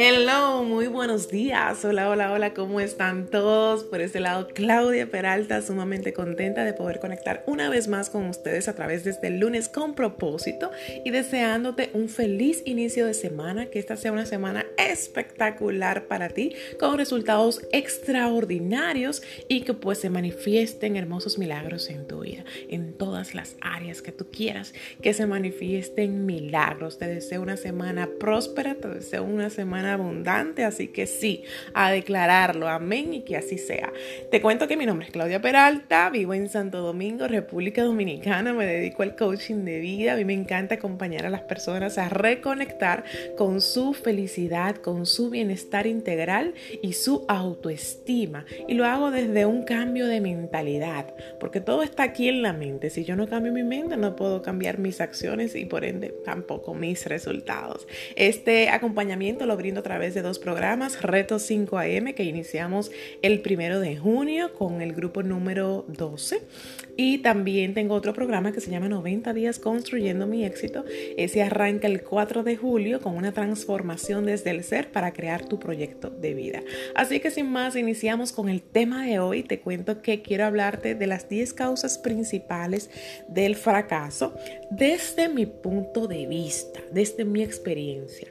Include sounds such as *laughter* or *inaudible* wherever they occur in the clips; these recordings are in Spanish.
Hello, muy buenos días. Hola, hola, hola, ¿cómo están todos? Por este lado, Claudia Peralta, sumamente contenta de poder conectar una vez más con ustedes a través de este lunes con propósito y deseándote un feliz inicio de semana, que esta sea una semana espectacular para ti, con resultados extraordinarios y que pues se manifiesten hermosos milagros en tu vida, en todas las áreas que tú quieras, que se manifiesten milagros. Te deseo una semana próspera, te deseo una semana abundante, así que sí, a declararlo, amén y que así sea. Te cuento que mi nombre es Claudia Peralta, vivo en Santo Domingo, República Dominicana, me dedico al coaching de vida, a mí me encanta acompañar a las personas a reconectar con su felicidad, su bienestar integral y su autoestima. Y lo hago desde un cambio de mentalidad, porque todo está aquí en la mente. Si yo no cambio mi mente, no puedo cambiar mis acciones y por ende tampoco mis resultados. Este acompañamiento lo brindo a través de dos programas, Reto 5 AM, que iniciamos el primero de junio con el grupo número 12. Y también tengo otro programa que se llama 90 días construyendo mi éxito. Ese arranca el 4 de julio con una transformación desde el ser para crear tu proyecto de vida. Así que sin más, iniciamos con el tema de hoy. Te cuento que quiero hablarte de las 10 causas principales del fracaso desde mi punto de vista, desde mi experiencia.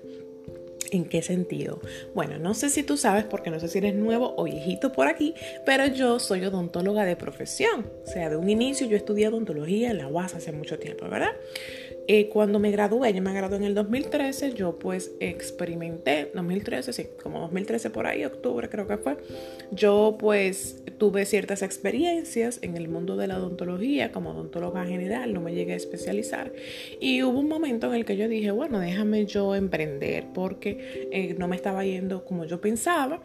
¿En qué sentido? Bueno, no sé si tú sabes, porque no sé si eres nuevo o viejito por aquí, pero yo soy odontóloga de profesión. O sea, de un inicio yo estudié odontología en la UAS hace mucho tiempo, ¿verdad? Eh, cuando me gradué, yo me gradué en el 2013, yo pues experimenté, 2013, sí, como 2013 por ahí, octubre creo que fue, yo pues tuve ciertas experiencias en el mundo de la odontología como odontóloga general, no me llegué a especializar y hubo un momento en el que yo dije, bueno, déjame yo emprender porque eh, no me estaba yendo como yo pensaba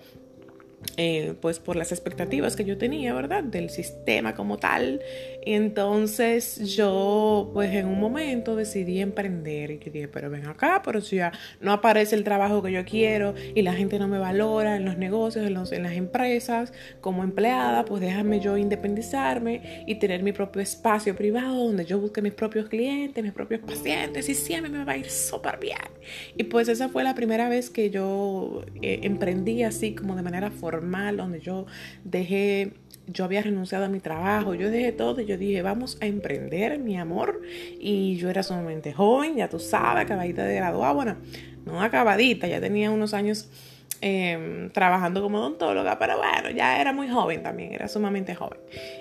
eh, pues por las expectativas que yo tenía, ¿verdad? Del sistema como tal. Entonces yo, pues en un momento decidí emprender y dije, pero ven acá, pero si ya no aparece el trabajo que yo quiero y la gente no me valora en los negocios, en, en las empresas, como empleada, pues déjame yo independizarme y tener mi propio espacio privado donde yo busque mis propios clientes, mis propios pacientes y siempre me va a ir súper bien. Y pues esa fue la primera vez que yo eh, emprendí así como de manera formal donde yo dejé, yo había renunciado a mi trabajo, yo dejé todo y yo dije, vamos a emprender, mi amor. Y yo era sumamente joven, ya tú sabes, acabadita de graduar, bueno, no acabadita, ya tenía unos años em, trabajando como odontóloga, pero bueno, ya era muy joven también, era sumamente joven.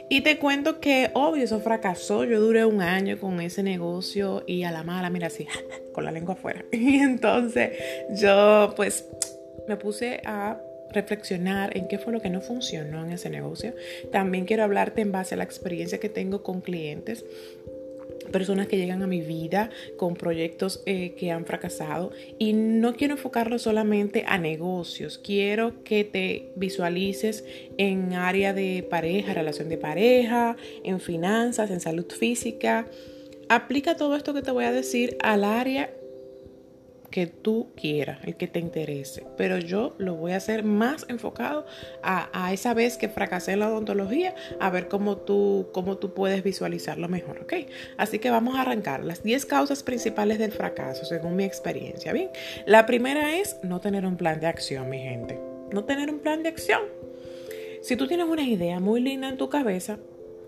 Y te cuento que, obvio, eso fracasó. Yo duré un año con ese negocio y a la mala, mira así, *laughs* con la lengua afuera. *laughs* Y entonces yo, pues, me puse a reflexionar en qué fue lo que no funcionó en ese negocio. También quiero hablarte en base a la experiencia que tengo con clientes personas que llegan a mi vida con proyectos eh, que han fracasado y no quiero enfocarlo solamente a negocios, quiero que te visualices en área de pareja, relación de pareja, en finanzas, en salud física. Aplica todo esto que te voy a decir al área que tú quieras, el que te interese. Pero yo lo voy a hacer más enfocado a, esa vez que fracasé en la odontología, a ver cómo tú, cómo tú puedes visualizarlo mejor, ¿ok? Así que vamos a arrancar las 10 causas principales del fracaso, según mi experiencia, ¿bien? La primera es no tener un plan de acción, mi gente. No tener un plan de acción. Si tú tienes una idea muy linda en tu cabeza,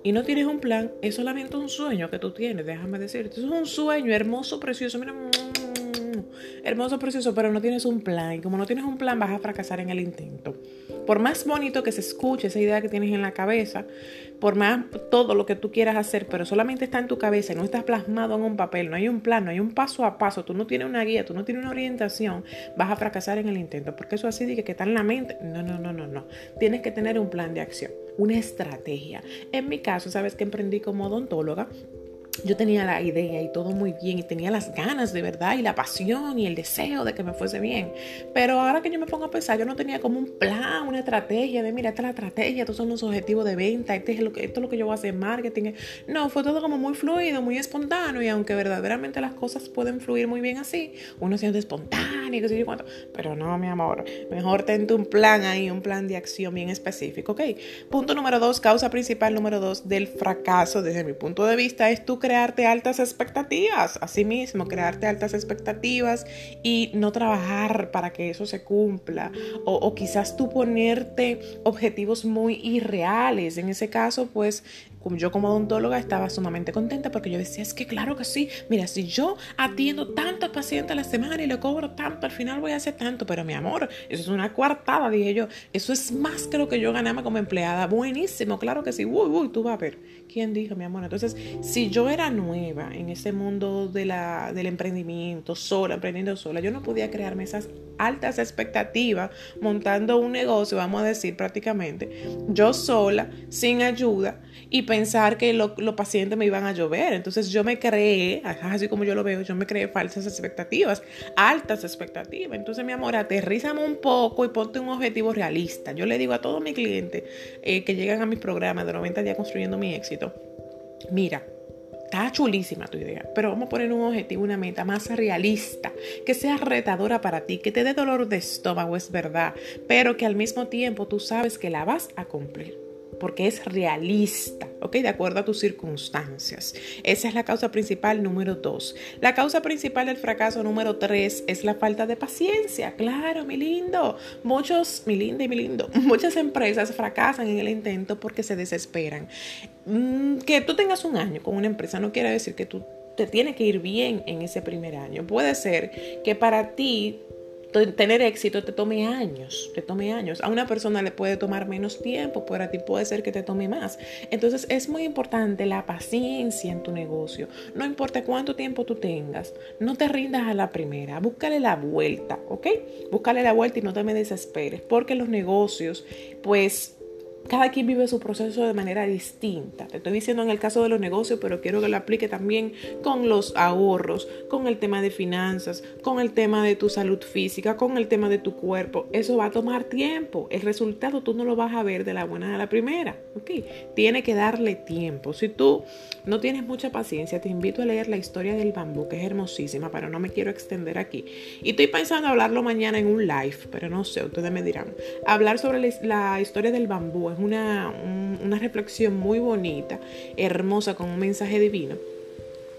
y no tienes un plan, es solamente un sueño que tú tienes, déjame decirte. Es un sueño hermoso, precioso. Mira, hermoso, precioso, pero no tienes un plan. Y como no tienes un plan, vas a fracasar en el intento. Por más bonito que se escuche esa idea que tienes en la cabeza, por más todo lo que tú quieras hacer, pero solamente está en tu cabeza y no estás plasmado en un papel, no hay un plan, no hay un paso a paso, tú no tienes una guía, tú no tienes una orientación, vas a fracasar en el intento. Porque eso así dice que está en la mente. No, no, no, no, no. Tienes que tener un plan de acción, una estrategia. En mi caso, sabes que emprendí como odontóloga yo tenía la idea y todo muy bien y tenía las ganas de verdad y la pasión y el deseo de que me fuese bien. Pero ahora que yo me pongo a pensar, yo no tenía como un plan, una estrategia de, mira, esta es la estrategia, estos son los objetivos de venta, este es lo que, esto es lo que yo voy a hacer en marketing. No, fue todo como muy fluido, muy espontáneo y aunque verdaderamente las cosas pueden fluir muy bien así, uno siente espontáneo, qué sé yo cuánto. Pero no, mi amor, mejor tente un plan ahí, un plan de acción bien específico, ¿ok? Punto número dos, causa principal número dos del fracaso desde mi punto de vista es tu crearte altas expectativas, así mismo, crearte altas expectativas y no trabajar para que eso se cumpla. O, o quizás tú ponerte objetivos muy irreales. En ese caso, pues yo como odontóloga estaba sumamente contenta porque yo decía, es que claro que sí, mira, si yo atiendo tantos pacientes a la semana y le cobro tanto, al final voy a hacer tanto, pero mi amor, eso es una cuartada, dije yo, eso es más que lo que yo ganaba como empleada, buenísimo, claro que sí, uy, uy, tú vas a ver, ¿quién dijo, mi amor? Entonces, si yo era nueva en ese mundo de la, del emprendimiento, sola, emprendiendo sola, yo no podía crearme esas altas expectativas montando un negocio, vamos a decir prácticamente, yo sola, sin ayuda, y pensar que los pacientes me iban a llover. Entonces yo me creé, así como yo lo veo, yo me creé falsas expectativas, altas expectativas. Entonces, mi amor, aterrízame un poco y ponte un objetivo realista. Yo le digo a todos mis clientes eh, que llegan a mis programas de 90 días construyendo mi éxito, mira, Está chulísima tu idea, pero vamos a poner un objetivo, una meta más realista, que sea retadora para ti, que te dé dolor de estómago, es verdad, pero que al mismo tiempo tú sabes que la vas a cumplir porque es realista, ¿ok? De acuerdo a tus circunstancias. Esa es la causa principal número dos. La causa principal del fracaso número tres es la falta de paciencia. Claro, mi lindo. Muchos, mi linda y mi lindo, *laughs* muchas empresas fracasan en el intento porque se desesperan. Mm, que tú tengas un año con una empresa no quiere decir que tú te tiene que ir bien en ese primer año. Puede ser que para ti tener éxito te tome años, te tome años. A una persona le puede tomar menos tiempo, pero a ti puede ser que te tome más. Entonces es muy importante la paciencia en tu negocio. No importa cuánto tiempo tú tengas, no te rindas a la primera, búscale la vuelta, ¿ok? Búscale la vuelta y no te me desesperes, porque los negocios, pues cada quien vive su proceso de manera distinta. Te estoy diciendo en el caso de los negocios, pero quiero que lo aplique también con los ahorros, con el tema de finanzas, con el tema de tu salud física, con el tema de tu cuerpo. Eso va a tomar tiempo. El resultado tú no lo vas a ver de la buena a la primera. ¿okay? Tiene que darle tiempo. Si tú no tienes mucha paciencia, te invito a leer la historia del bambú, que es hermosísima, pero no me quiero extender aquí. Y estoy pensando hablarlo mañana en un live, pero no sé, ustedes me dirán. Hablar sobre la historia del bambú es una, una reflexión muy bonita, hermosa, con un mensaje divino.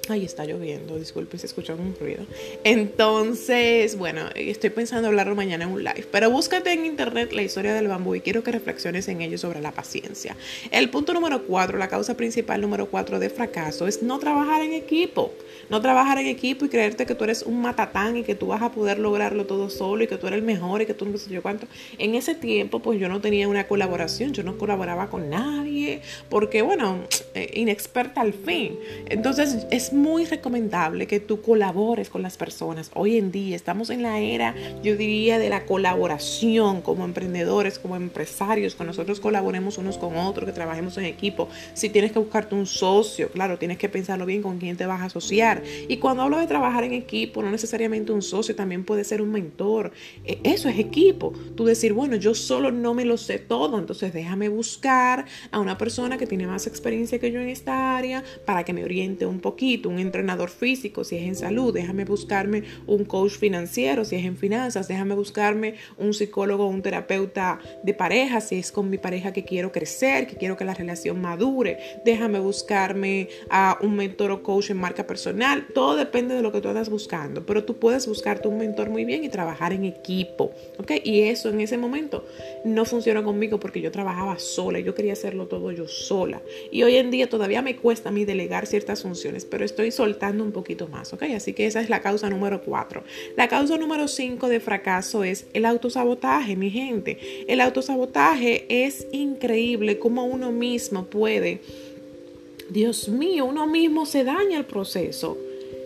Ay, está lloviendo, disculpe si escuchan un ruido. Entonces, bueno, estoy pensando hablarlo mañana en un live, pero búscate en internet la historia del bambú y quiero que reflexiones en ello sobre la paciencia. El punto número cuatro, la causa principal número cuatro de fracaso es no trabajar en equipo. No trabajar en equipo y creerte que tú eres un matatán y que tú vas a poder lograrlo todo solo y que tú eres el mejor y que tú no sé yo cuánto. En ese tiempo, pues yo no tenía una colaboración, yo no colaboraba con nadie porque, bueno, eh, inexperta al fin. Entonces, es muy recomendable que tú colabores con las personas. Hoy en día estamos en la era, yo diría, de la colaboración como emprendedores, como empresarios, que nosotros colaboremos unos con otros, que trabajemos en equipo. Si tienes que buscarte un socio, claro, tienes que pensarlo bien con quién te vas a asociar. Y cuando hablo de trabajar en equipo, no necesariamente un socio, también puede ser un mentor. E, eso es equipo. Tú decir, bueno, yo solo no me lo sé todo, entonces déjame buscar a una persona que tiene más experiencia que yo en esta área para que me oriente un poquito un entrenador físico si es en salud, déjame buscarme un coach financiero si es en finanzas, déjame buscarme un psicólogo, un terapeuta de pareja si es con mi pareja que quiero crecer, que quiero que la relación madure, déjame buscarme a un mentor o coach en marca personal, todo depende de lo que tú estás buscando, pero tú puedes buscarte un mentor muy bien y trabajar en equipo, ¿ok? Y eso en ese momento no funcionó conmigo porque yo trabajaba sola, yo quería hacerlo todo yo sola y hoy en día todavía me cuesta a mí delegar ciertas funciones, pero estoy soltando un poquito más, ¿ok? Así que esa es la causa número cuatro. La causa número cinco de fracaso es el autosabotaje, mi gente. El autosabotaje es increíble cómo uno mismo puede, Dios mío, uno mismo se daña el proceso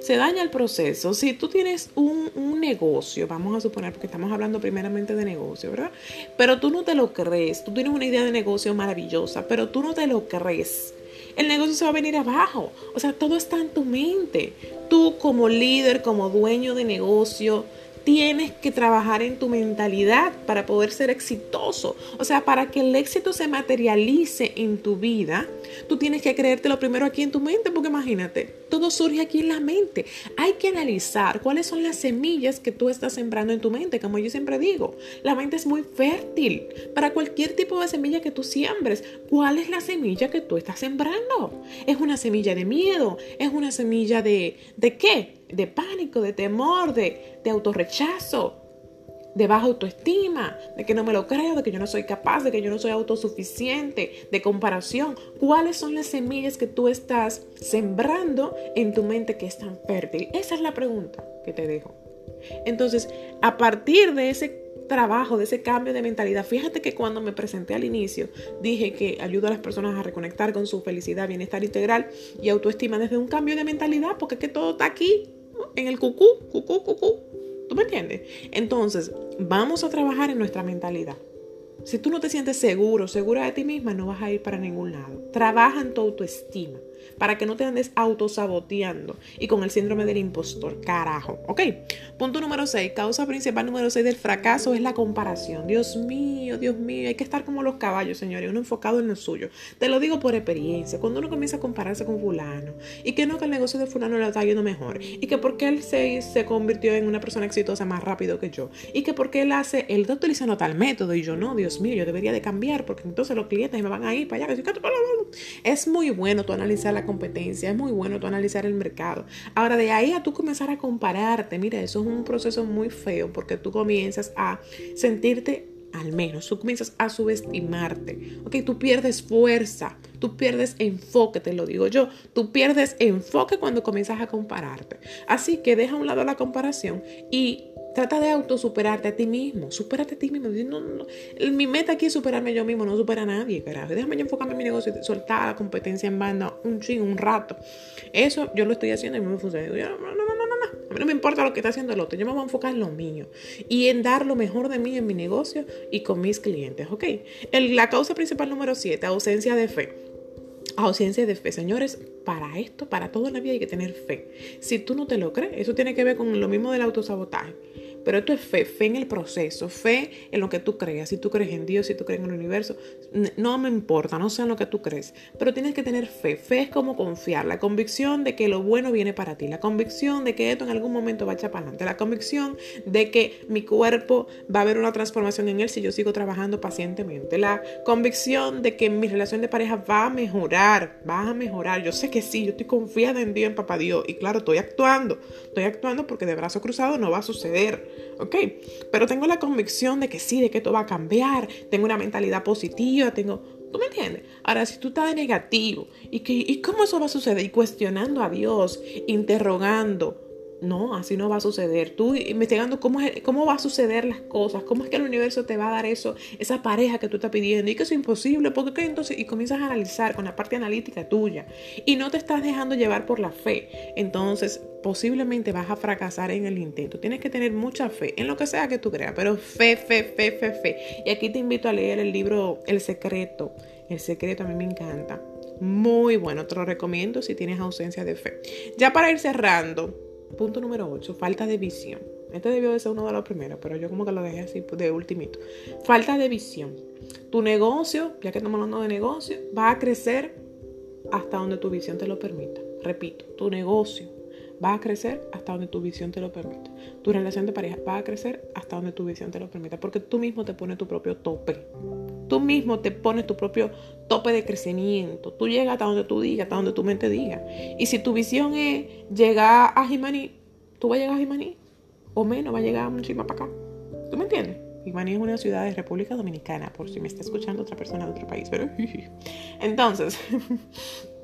se daña el proceso. Si tú tienes un, un, negocio, vamos a suponer, porque estamos hablando primeramente de negocio, ¿verdad? Pero tú no te lo crees, tú tienes una idea de negocio maravillosa, pero tú no te lo crees el negocio se va a venir abajo. O sea, todo está en tu mente. Tú como líder, como dueño de negocio, tienes que trabajar en tu mentalidad para poder ser exitoso. O sea, para que el éxito se materialice en tu vida, Tú tienes que creértelo primero aquí en tu mente, porque imagínate, todo surge aquí en la mente. Hay que analizar cuáles son las semillas que tú estás sembrando en tu mente, como yo siempre digo. La mente es muy fértil para cualquier tipo de semilla que tú siembres. ¿Cuál es la semilla que tú estás sembrando? ¿Es una semilla de miedo? ¿Es una semilla de, de qué? De pánico, de temor, de, de autorrechazo de baja autoestima, de que no me lo creo, de que yo no soy capaz, de que yo no soy autosuficiente, de comparación. ¿Cuáles son las semillas que tú estás sembrando en tu mente que es tan fértil? Esa es la pregunta que te dejo. Entonces, a partir de ese trabajo, de ese cambio de mentalidad, fíjate que cuando me presenté al inicio, dije que ayuda a las personas a reconectar con su felicidad, bienestar integral y autoestima desde un cambio de mentalidad, porque es que todo está aquí, en el cucú, cucú, cucú. ¿Tú me entiendes? Entonces, vamos a trabajar en nuestra mentalidad. Si tú no te sientes seguro, segura de ti misma, no vas a ir para ningún lado. Trabaja en tu autoestima para que no te andes autosaboteando y con el síndrome del impostor. Carajo. Ok. Punto número 6. Causa principal número 6 del fracaso es la comparación. Dios mío, Dios mío. Hay que estar como los caballos, señores. Uno enfocado en lo suyo. Te lo digo por experiencia. Cuando uno comienza a compararse con fulano y que no, que el negocio de fulano le está yendo mejor y que porque él se, se convirtió en una persona exitosa más rápido que yo y que porque él hace, él está utilizando tal método y yo no, Dios mío, yo debería de cambiar porque entonces los clientes me van a ir para allá. Es muy bueno tú analizar competencia, es muy bueno tú analizar el mercado. Ahora, de ahí a tú comenzar a compararte, mira, eso es un proceso muy feo porque tú comienzas a sentirte al menos, tú comienzas a subestimarte, ok, tú pierdes fuerza, tú pierdes enfoque, te lo digo yo, tú pierdes enfoque cuando comienzas a compararte. Así que deja a un lado la comparación y Trata de autosuperarte a ti mismo. Supérate a ti mismo. No, no, mi meta aquí es superarme yo mismo, no supera a nadie, carajo. Déjame yo enfocarme en mi negocio y soltar la competencia en banda un ching, un rato. Eso yo lo estoy haciendo y me funciona. No, no, no, no, no. A mí no me importa lo que está haciendo el otro. Yo me voy a enfocar en lo mío y en dar lo mejor de mí en mi negocio y con mis clientes. ¿Ok? La causa principal número 7, ausencia de fe ausencia de fe. Señores, para esto, para toda la vida hay que tener fe. Si tú no te lo crees, eso tiene que ver con lo mismo del autosabotaje. Pero esto es fe, fe en el proceso, fe en lo que tú creas. Si tú crees en Dios, si tú crees en el universo, no me importa, no sé en lo que tú crees. Pero tienes que tener fe. Fe es como confiar, la convicción de que lo bueno viene para ti, la convicción de que esto en algún momento va a echar para adelante, la convicción de que mi cuerpo va a haber una transformación en él si yo sigo trabajando pacientemente, la convicción de que mi relación de pareja va a mejorar, va a mejorar. Yo sé que sí, yo estoy confiada en Dios, en Papá Dios. Y claro, estoy actuando, estoy actuando porque de brazo cruzado no va a suceder. ¿Ok? Pero tengo la convicción de que sí, de que esto va a cambiar, tengo una mentalidad positiva, tengo... ¿Tú me entiendes? Ahora, si tú estás de negativo, ¿y, que, ¿y cómo eso va a suceder? Y cuestionando a Dios, interrogando, no, así no va a suceder. Tú investigando cómo, cómo va a suceder las cosas, cómo es que el universo te va a dar eso, esa pareja que tú estás pidiendo y que es imposible, porque qué entonces, y comienzas a analizar con la parte analítica tuya y no te estás dejando llevar por la fe, entonces posiblemente vas a fracasar en el intento. Tienes que tener mucha fe en lo que sea que tú creas, pero fe, fe, fe, fe, fe. Y aquí te invito a leer el libro El Secreto. El Secreto a mí me encanta. Muy bueno, te lo recomiendo si tienes ausencia de fe. Ya para ir cerrando, Punto número 8, falta de visión. Este debió de ser uno de los primeros, pero yo como que lo dejé así de ultimito. Falta de visión. Tu negocio, ya que estamos hablando de negocio, va a crecer hasta donde tu visión te lo permita. Repito, tu negocio va a crecer hasta donde tu visión te lo permita. Tu relación de pareja va a crecer hasta donde tu visión te lo permita, porque tú mismo te pones tu propio tope. Tú mismo te pones tu propio tope de crecimiento. Tú llegas hasta donde tú digas, hasta donde tu mente diga. Y si tu visión es llegar a Jimaní, tú vas a llegar a Jimaní. O menos, va a llegar muchísimo para acá. ¿Tú me entiendes? Jimaní es una ciudad de República Dominicana, por si me está escuchando otra persona de otro país. Pero *laughs* entonces, *laughs*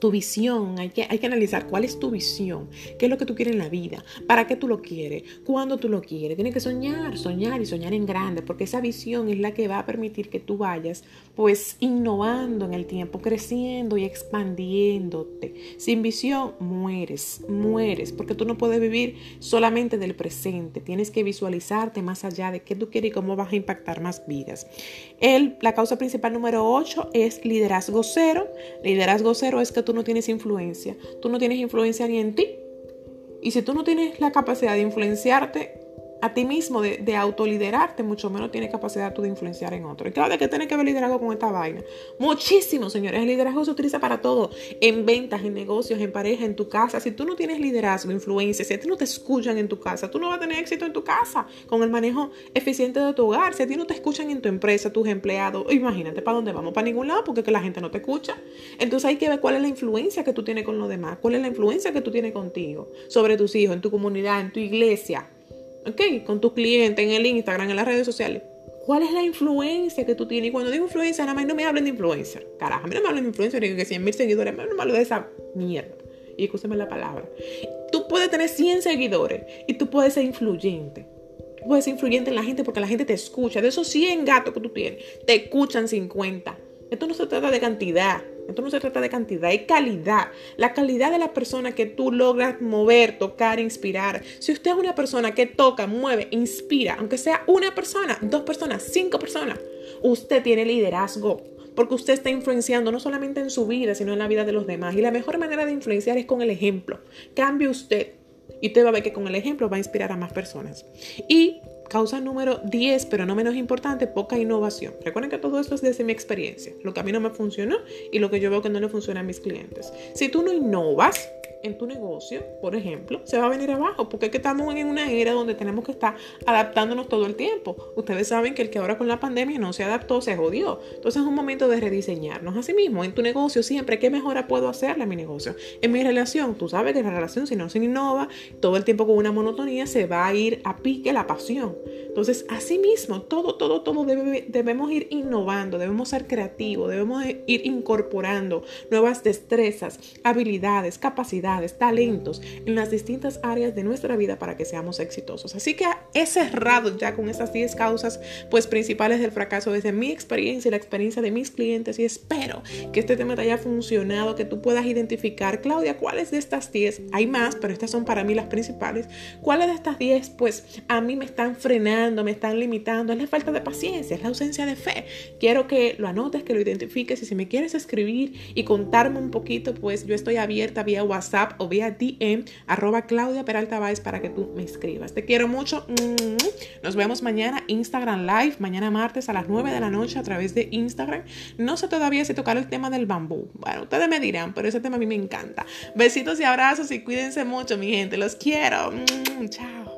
tu visión, hay que, hay que analizar cuál es tu visión, qué es lo que tú quieres en la vida, para qué tú lo quieres, cuándo tú lo quieres. Tienes que soñar, soñar y soñar en grande, porque esa visión es la que va a permitir que tú vayas pues innovando en el tiempo, creciendo y expandiéndote. Sin visión mueres, mueres, porque tú no puedes vivir solamente del presente, tienes que visualizarte más allá de qué tú quieres y cómo vas a impactar más vidas. El, la causa principal número 8 es liderazgo cero. Liderazgo cero es que tú tú no tienes influencia. Tú no tienes influencia ni en ti. Y si tú no tienes la capacidad de influenciarte, a ti mismo de, de, autoliderarte, mucho menos tienes capacidad tú de influenciar en otro. Y claro, que tiene que ver liderazgo con esta vaina. Muchísimo, señores. El liderazgo se utiliza para todo. En ventas, en negocios, en pareja, en tu casa. Si tú no tienes liderazgo, influencia, si a ti no te escuchan en tu casa, tú no vas a tener éxito en tu casa con el manejo eficiente de tu hogar. Si a ti no te escuchan en tu empresa, tus empleados, imagínate para dónde vamos, para ningún lado, porque que la gente no te escucha. Entonces hay que ver cuál es la influencia que tú tienes con los demás, cuál es la influencia que tú tienes contigo, sobre tus hijos, en tu comunidad, en tu iglesia ¿ok? Con tus clientes, en el Instagram, en las redes sociales. ¿Cuál es la influencia que tú tienes? Y cuando digo influencia, nada más no me hablen de influencer. Carajo, a mí no me hablen de influencer, digo que 100 mil seguidores, no me hablen de esa mierda. Y escúchame la palabra. Tú puedes tener 100 seguidores y tú puedes ser influyente. Tú puedes ser influyente en la gente porque la gente te escucha. De esos 100 gatos que tú tienes, te escuchan 50. Esto no se trata de cantidad. Esto no se trata de cantidad, hay calidad. La calidad de la persona que tú logras mover, tocar, inspirar. Si usted es una persona que toca, mueve, inspira, aunque sea una persona, dos personas, cinco personas, usted tiene liderazgo. Porque usted está influenciando no solamente en su vida, sino en la vida de los demás. Y la mejor manera de influenciar es con el ejemplo. Cambie usted. Y usted va a ver que con el ejemplo va a inspirar a más personas. Y Causa número 10, pero no menos importante, poca innovación. Recuerden que todo esto es desde mi experiencia, lo que a mí no me funcionó y lo que yo veo que no le funciona a mis clientes. Si tú no innovas, en tu negocio, por ejemplo, se va a venir abajo, porque es que estamos en una era donde tenemos que estar adaptándonos todo el tiempo. Ustedes saben que el que ahora con la pandemia no se adaptó, se jodió. Entonces es un momento de rediseñarnos a sí mismo. En tu negocio siempre, ¿qué mejora puedo hacerle a mi negocio? En mi relación, tú sabes que la relación, si no se innova, todo el tiempo con una monotonía, se va a ir a pique la pasión. Entonces, así mismo, todo, todo, todo debemos ir innovando, debemos ser creativos, debemos ir incorporando nuevas destrezas, habilidades, capacidades talentos en las distintas áreas de nuestra vida para que seamos exitosos. Así que he cerrado ya con esas 10 causas pues principales del fracaso desde mi experiencia y la experiencia de mis clientes y espero que este tema te haya funcionado, que tú puedas identificar, Claudia, cuáles de estas 10, hay más, pero estas son para mí las principales, cuáles de estas 10 pues a mí me están frenando, me están limitando, es la falta de paciencia, es la ausencia de fe. Quiero que lo anotes, que lo identifiques y si me quieres escribir y contarme un poquito, pues yo estoy abierta vía O vía DM arroba Claudia Peralta Baez para que tú me escribas. Te quiero mucho. Nos vemos mañana Instagram Live, mañana martes a las 9 de la noche a través de Instagram. No sé todavía si tocar el tema del bambú. Bueno, ustedes me dirán, pero ese tema a mí me encanta. Besitos y abrazos y cuídense mucho, mi gente. Los quiero. Chao.